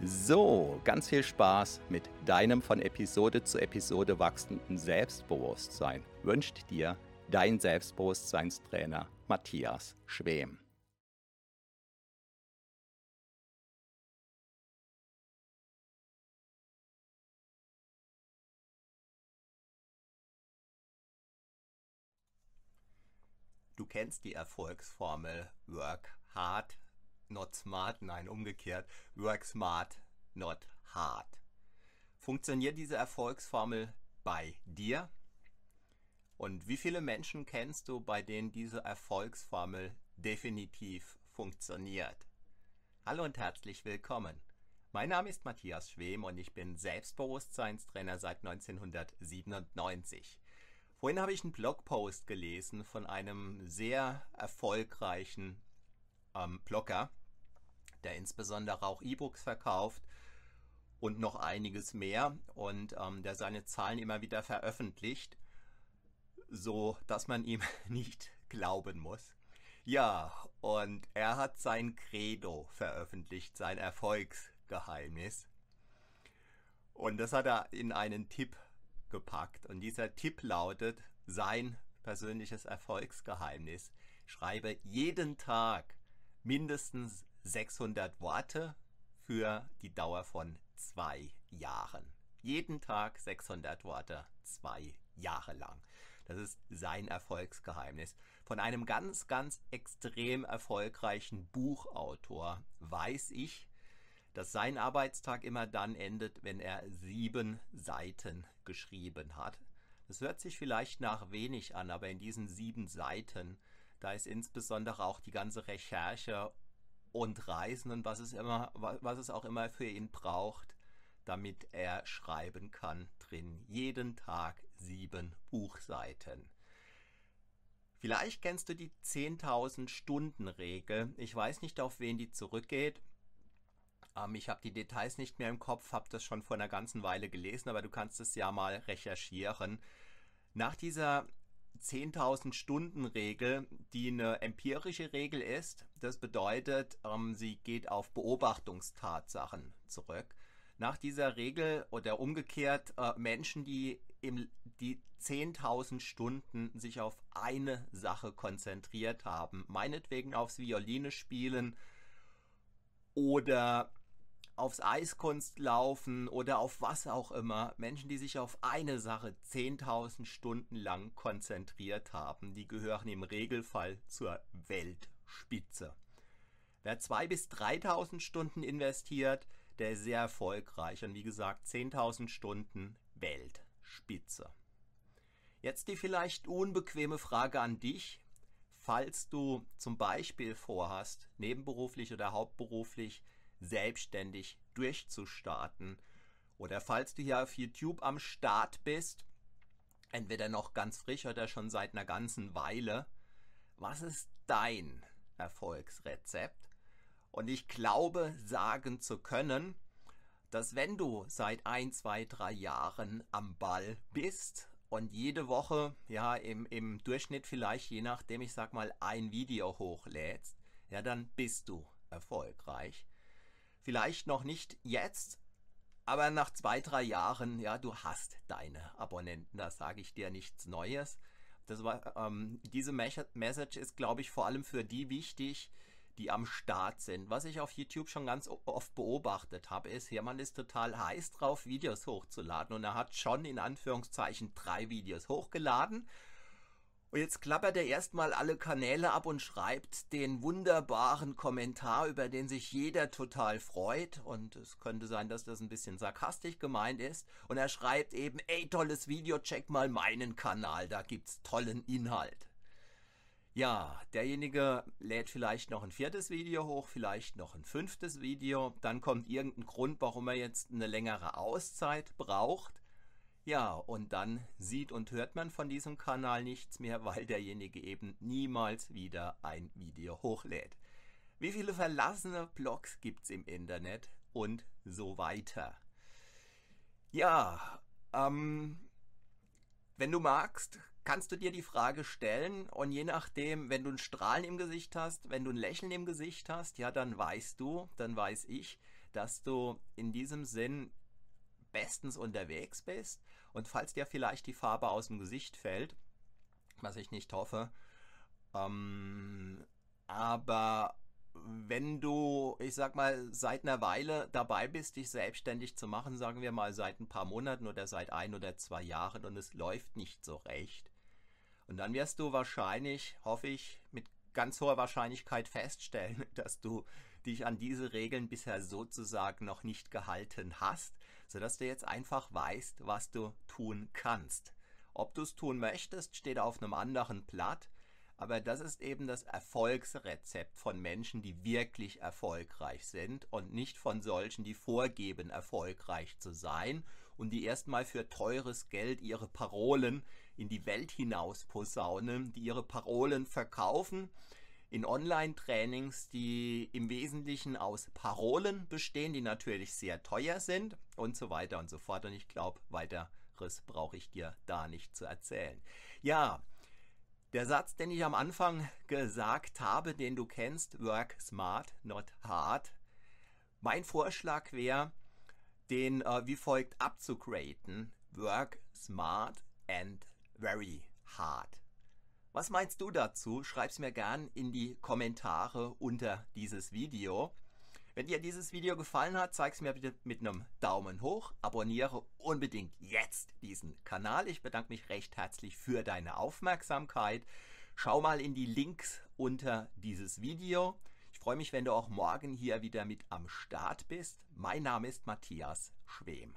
So, ganz viel Spaß mit deinem von Episode zu Episode wachsenden Selbstbewusstsein wünscht dir dein Selbstbewusstseinstrainer Matthias Schwem. Du kennst die Erfolgsformel Work Hard, not smart, nein, umgekehrt, work smart, not hard. Funktioniert diese Erfolgsformel bei dir? Und wie viele Menschen kennst du, bei denen diese Erfolgsformel definitiv funktioniert? Hallo und herzlich willkommen. Mein Name ist Matthias Schwem und ich bin Selbstbewusstseinstrainer seit 1997. Vorhin habe ich einen Blogpost gelesen von einem sehr erfolgreichen ähm, Blogger, der insbesondere auch E-Books verkauft und noch einiges mehr und ähm, der seine Zahlen immer wieder veröffentlicht, so dass man ihm nicht glauben muss. Ja, und er hat sein Credo veröffentlicht, sein Erfolgsgeheimnis. Und das hat er in einen Tipp gepackt. Und dieser Tipp lautet, sein persönliches Erfolgsgeheimnis. Schreibe jeden Tag mindestens 600 Worte für die Dauer von zwei Jahren. Jeden Tag 600 Worte, zwei Jahre lang. Das ist sein Erfolgsgeheimnis. Von einem ganz, ganz extrem erfolgreichen Buchautor weiß ich, dass sein Arbeitstag immer dann endet, wenn er sieben Seiten geschrieben hat. Das hört sich vielleicht nach wenig an, aber in diesen sieben Seiten da ist insbesondere auch die ganze Recherche und Reisen und was es, immer, was es auch immer für ihn braucht, damit er schreiben kann, drin. Jeden Tag sieben Buchseiten. Vielleicht kennst du die 10.000 Stunden Regel. Ich weiß nicht, auf wen die zurückgeht. Ähm, ich habe die Details nicht mehr im Kopf, habe das schon vor einer ganzen Weile gelesen, aber du kannst es ja mal recherchieren. Nach dieser 10.000 Stunden Regel, die eine empirische Regel ist. Das bedeutet, ähm, sie geht auf Beobachtungstatsachen zurück. Nach dieser Regel oder umgekehrt äh, Menschen, die die 10.000 Stunden sich auf eine Sache konzentriert haben, meinetwegen aufs Violine spielen oder aufs Eiskunst laufen oder auf was auch immer, Menschen, die sich auf eine Sache 10.000 Stunden lang konzentriert haben, die gehören im Regelfall zur Weltspitze. Wer 2.000 bis 3.000 Stunden investiert, der ist sehr erfolgreich und wie gesagt 10.000 Stunden Weltspitze. Jetzt die vielleicht unbequeme Frage an dich, falls du zum Beispiel vorhast, nebenberuflich oder hauptberuflich selbstständig durchzustarten. Oder falls du hier auf YouTube am Start bist, entweder noch ganz frisch oder schon seit einer ganzen Weile, was ist dein Erfolgsrezept? Und ich glaube sagen zu können, dass wenn du seit ein, zwei, drei Jahren am Ball bist und jede Woche, ja, im, im Durchschnitt vielleicht, je nachdem, ich sag mal, ein Video hochlädst, ja, dann bist du erfolgreich. Vielleicht noch nicht jetzt, aber nach zwei, drei Jahren, ja, du hast deine Abonnenten, da sage ich dir nichts Neues. Das war, ähm, diese Message ist, glaube ich, vor allem für die wichtig, die am Start sind. Was ich auf YouTube schon ganz oft beobachtet habe, ist, jemand ist total heiß drauf, Videos hochzuladen und er hat schon in Anführungszeichen drei Videos hochgeladen und jetzt klappert er erstmal alle Kanäle ab und schreibt den wunderbaren Kommentar, über den sich jeder total freut. Und es könnte sein, dass das ein bisschen sarkastisch gemeint ist. Und er schreibt eben, ey, tolles Video, check mal meinen Kanal, da gibt's tollen Inhalt. Ja, derjenige lädt vielleicht noch ein viertes Video hoch, vielleicht noch ein fünftes Video. Dann kommt irgendein Grund, warum er jetzt eine längere Auszeit braucht. Ja, und dann sieht und hört man von diesem Kanal nichts mehr, weil derjenige eben niemals wieder ein Video hochlädt. Wie viele verlassene Blogs gibt es im Internet und so weiter. Ja, ähm, wenn du magst, kannst du dir die Frage stellen und je nachdem, wenn du ein Strahlen im Gesicht hast, wenn du ein Lächeln im Gesicht hast, ja, dann weißt du, dann weiß ich, dass du in diesem Sinn bestens unterwegs bist. Und falls dir vielleicht die Farbe aus dem Gesicht fällt, was ich nicht hoffe, ähm, aber wenn du, ich sag mal, seit einer Weile dabei bist, dich selbstständig zu machen, sagen wir mal seit ein paar Monaten oder seit ein oder zwei Jahren und es läuft nicht so recht. Und dann wirst du wahrscheinlich, hoffe ich, mit ganz hoher Wahrscheinlichkeit feststellen, dass du dich an diese Regeln bisher sozusagen noch nicht gehalten hast, sodass du jetzt einfach weißt, was du tun kannst. Ob du es tun möchtest, steht auf einem anderen Blatt, aber das ist eben das Erfolgsrezept von Menschen, die wirklich erfolgreich sind und nicht von solchen, die vorgeben, erfolgreich zu sein und die erstmal für teures Geld ihre Parolen in die Welt hinaus posaunen, die ihre Parolen verkaufen in Online-Trainings, die im Wesentlichen aus Parolen bestehen, die natürlich sehr teuer sind und so weiter und so fort. Und ich glaube, weiteres brauche ich dir da nicht zu erzählen. Ja, der Satz, den ich am Anfang gesagt habe, den du kennst, work smart, not hard. Mein Vorschlag wäre, den äh, wie folgt abzugraden. Work smart and very hard. Was meinst du dazu? Schreib es mir gern in die Kommentare unter dieses Video. Wenn dir dieses Video gefallen hat, zeig es mir bitte mit einem Daumen hoch. Abonniere unbedingt jetzt diesen Kanal. Ich bedanke mich recht herzlich für deine Aufmerksamkeit. Schau mal in die Links unter dieses Video. Ich freue mich, wenn du auch morgen hier wieder mit am Start bist. Mein Name ist Matthias Schwem.